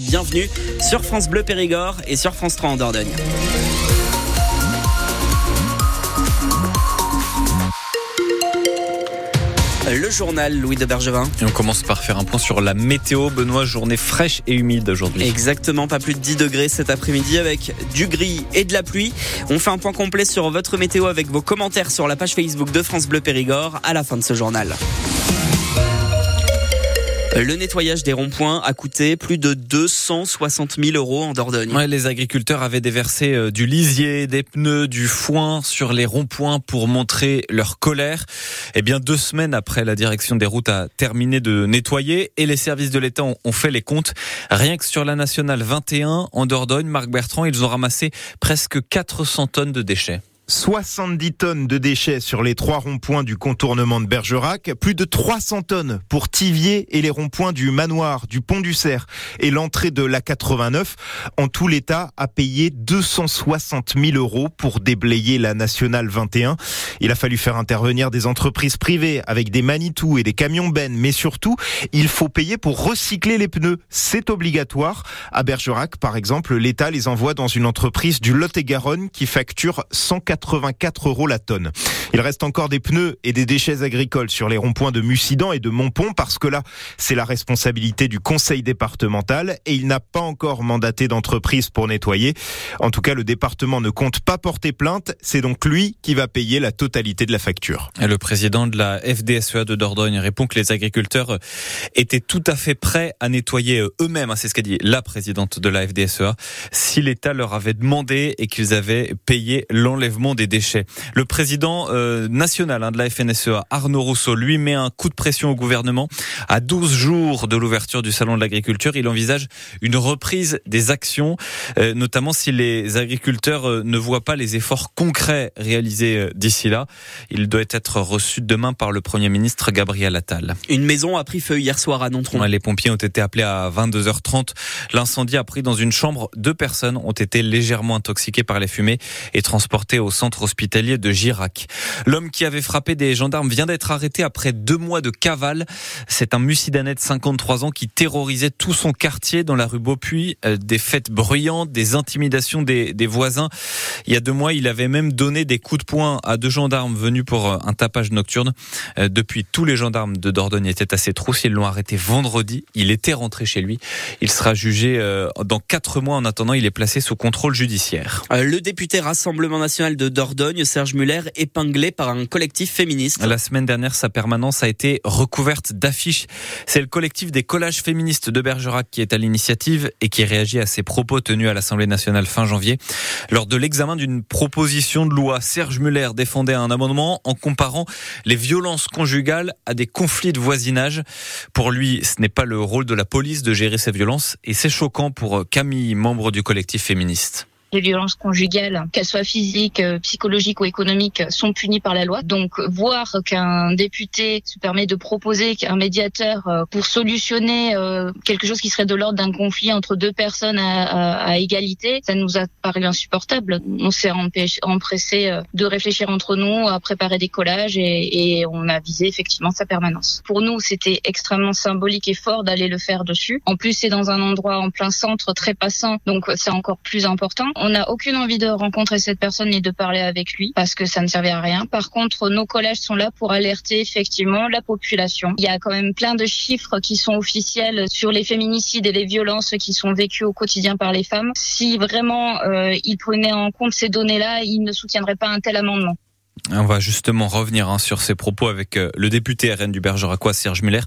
Bienvenue sur France Bleu Périgord et sur France 3 en Dordogne. Le journal Louis de Bergevin. Et on commence par faire un point sur la météo. Benoît, journée fraîche et humide aujourd'hui. Exactement, pas plus de 10 degrés cet après-midi avec du gris et de la pluie. On fait un point complet sur votre météo avec vos commentaires sur la page Facebook de France Bleu Périgord à la fin de ce journal. Le nettoyage des ronds-points a coûté plus de 260 000 euros en Dordogne. Ouais, les agriculteurs avaient déversé euh, du lisier, des pneus, du foin sur les ronds-points pour montrer leur colère. Eh bien, deux semaines après, la direction des routes a terminé de nettoyer et les services de l'État ont fait les comptes. Rien que sur la nationale 21 en Dordogne, Marc Bertrand, ils ont ramassé presque 400 tonnes de déchets. 70 tonnes de déchets sur les trois ronds-points du contournement de Bergerac, plus de 300 tonnes pour Tivier et les ronds-points du Manoir, du Pont du Cerf et l'entrée de la 89. En tout, l'État a payé 260 000 euros pour déblayer la nationale 21. Il a fallu faire intervenir des entreprises privées avec des Manitou et des camions bennes, mais surtout, il faut payer pour recycler les pneus. C'est obligatoire. À Bergerac, par exemple, l'État les envoie dans une entreprise du Lot-et-Garonne qui facture 140 84 euros la tonne. Il reste encore des pneus et des déchets agricoles sur les ronds-points de Mussidan et de Montpont parce que là, c'est la responsabilité du conseil départemental et il n'a pas encore mandaté d'entreprise pour nettoyer. En tout cas, le département ne compte pas porter plainte. C'est donc lui qui va payer la totalité de la facture. Et le président de la FDSEA de Dordogne répond que les agriculteurs étaient tout à fait prêts à nettoyer eux-mêmes. Hein, c'est ce qu'a dit la présidente de la FDSEA. Si l'État leur avait demandé et qu'ils avaient payé l'enlèvement des déchets. Le président euh, national hein, de la FNSEA, Arnaud Rousseau, lui met un coup de pression au gouvernement. À 12 jours de l'ouverture du salon de l'agriculture, il envisage une reprise des actions, euh, notamment si les agriculteurs euh, ne voient pas les efforts concrets réalisés d'ici là. Il doit être reçu demain par le Premier ministre Gabriel Attal. Une maison a pris feu hier soir à Nontron. Les pompiers ont été appelés à 22h30. L'incendie a pris dans une chambre. Deux personnes ont été légèrement intoxiquées par les fumées et transportées au centre hospitalier de Girac. L'homme qui avait frappé des gendarmes vient d'être arrêté après deux mois de cavale. C'est un mucidanais de 53 ans qui terrorisait tout son quartier dans la rue Beaupuy. Euh, des fêtes bruyantes, des intimidations des, des voisins. Il y a deux mois, il avait même donné des coups de poing à deux gendarmes venus pour euh, un tapage nocturne. Euh, depuis, tous les gendarmes de Dordogne étaient à ses trousses. Ils l'ont arrêté vendredi. Il était rentré chez lui. Il sera jugé dans quatre mois. En attendant, il est placé sous contrôle judiciaire. Le député Rassemblement national de Dordogne, Serge Muller, épinglé par un collectif féministe. La semaine dernière, sa permanence a été recouverte d'affiches. C'est le collectif des collages féministes de Bergerac qui est à l'initiative et qui réagit à ces propos tenus à l'Assemblée nationale fin janvier. Lors de l'examen d'une proposition de loi, Serge Muller défendait un amendement en comparant les violences conjugales à des conflits de voisinage. Pour lui, ce n'est pas le rôle de la police de gérer ces violences et c'est choquant pour Camille, membre du collectif féministe les violences conjugales, qu'elles soient physiques, euh, psychologiques ou économiques, sont punies par la loi. Donc voir qu'un député se permet de proposer qu'un médiateur euh, pour solutionner euh, quelque chose qui serait de l'ordre d'un conflit entre deux personnes à, égalité, ça nous a paru insupportable. On s'est empressé de réfléchir entre nous, à préparer des collages et, et on a visé effectivement sa permanence. Pour nous, c'était extrêmement symbolique et fort d'aller le faire dessus. En plus, c'est dans un endroit en plein centre, très passant, donc c'est encore plus important. On n'a aucune envie de rencontrer cette personne ni de parler avec lui parce que ça ne servait à rien. Par contre, nos collèges sont là pour alerter effectivement la population. Il y a quand même plein de chiffres qui sont officiels sur les féminicides et les violences qui sont vécues au quotidien par les femmes. Si vraiment euh, ils prenaient en compte ces données-là, ils ne soutiendraient pas un tel amendement. On va justement revenir hein, sur ces propos avec euh, le député RN du Bergeracois, Serge Muller.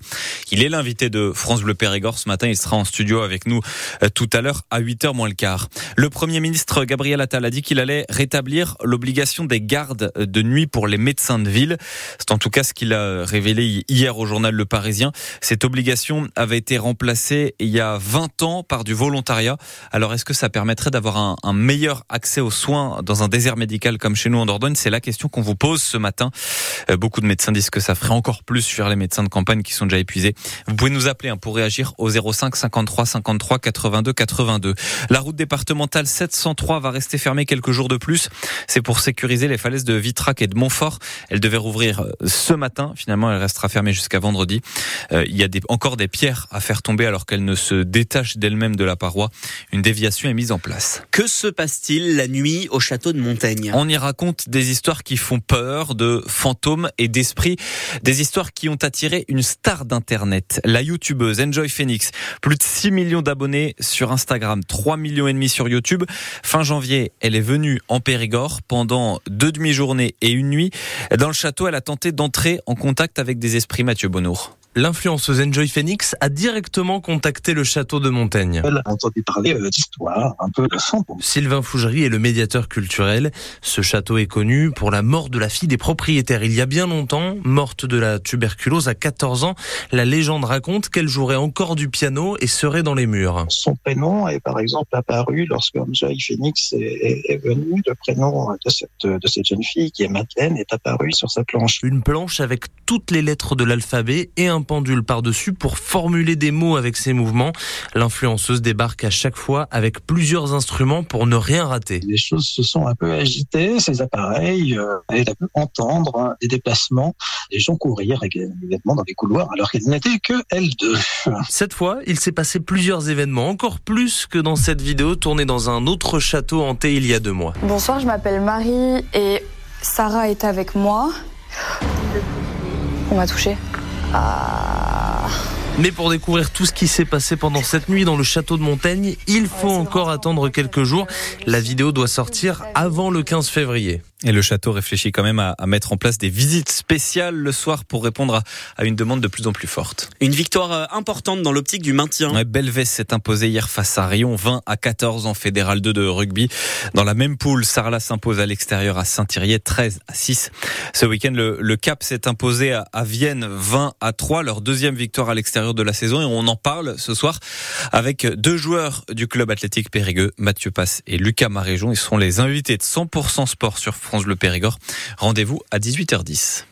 Il est l'invité de France Bleu Périgord ce matin. Il sera en studio avec nous euh, tout à l'heure à 8h moins le quart. Le Premier ministre Gabriel Attal a dit qu'il allait rétablir l'obligation des gardes de nuit pour les médecins de ville. C'est en tout cas ce qu'il a révélé hier au journal Le Parisien. Cette obligation avait été remplacée il y a 20 ans par du volontariat. Alors est-ce que ça permettrait d'avoir un, un meilleur accès aux soins dans un désert médical comme chez nous en Dordogne? C'est la question qu'on vous pose ce matin. Euh, beaucoup de médecins disent que ça ferait encore plus fuir les médecins de campagne qui sont déjà épuisés. Vous pouvez nous appeler hein, pour réagir au 05 53 53 82 82. La route départementale 703 va rester fermée quelques jours de plus. C'est pour sécuriser les falaises de Vitrac et de Montfort. Elle devait rouvrir euh, ce matin. Finalement, elle restera fermée jusqu'à vendredi. Euh, il y a des, encore des pierres à faire tomber alors qu'elles ne se détachent d'elles-mêmes de la paroi. Une déviation est mise en place. Que se passe-t-il la nuit au château de Montaigne? On y raconte des histoires qui font peur, de fantômes et d'esprits. Des histoires qui ont attiré une star d'internet, la youtubeuse Enjoy Phoenix. Plus de 6 millions d'abonnés sur Instagram, 3 millions et demi sur YouTube. Fin janvier, elle est venue en Périgord pendant deux demi-journées et une nuit. Dans le château, elle a tenté d'entrer en contact avec des esprits Mathieu Bonnour. L'influenceuse Enjoy Phoenix a directement contacté le château de Montaigne. Elle a entendu parler euh, d'histoire, un peu de fantôme. Sylvain Fougerie est le médiateur culturel. Ce château est connu pour la mort de la fille des propriétaires. Il y a bien longtemps, morte de la tuberculose à 14 ans, la légende raconte qu'elle jouerait encore du piano et serait dans les murs. Son prénom est par exemple apparu lorsque Enjoy Phoenix est, est venu. Le prénom de cette, de cette jeune fille, qui est Madeleine, est apparu sur sa planche. Une planche avec toutes les lettres de l'alphabet et un pendule par-dessus pour formuler des mots avec ses mouvements. L'influenceuse débarque à chaque fois avec plusieurs instruments pour ne rien rater. Les choses se sont un peu agitées, ces appareils, euh, elle a pu entendre hein, des déplacements, des gens courir également dans les couloirs alors qu'elle n'était que elle deux. Cette fois, il s'est passé plusieurs événements, encore plus que dans cette vidéo tournée dans un autre château hanté il y a deux mois. Bonsoir, je m'appelle Marie et Sarah est avec moi. On m'a touché. Ah. Mais pour découvrir tout ce qui s'est passé pendant cette nuit dans le château de Montaigne, il faut encore attendre quelques jours. La vidéo doit sortir avant le 15 février. Et le château réfléchit quand même à, à, mettre en place des visites spéciales le soir pour répondre à, à, une demande de plus en plus forte. Une victoire euh, importante dans l'optique du maintien. Ouais, Belvès s'est imposé hier face à Rion, 20 à 14 en fédéral 2 de rugby. Dans la même poule, Sarlat s'impose à l'extérieur à Saint-Thirier, 13 à 6. Ce week-end, le, le, Cap s'est imposé à, à, Vienne, 20 à 3, leur deuxième victoire à l'extérieur de la saison. Et on en parle ce soir avec deux joueurs du club athlétique Périgueux, Mathieu Passe et Lucas Maréjon. Ils seront les invités de 100% sport sur France Bleu Périgord. Rendez-vous à 18h10.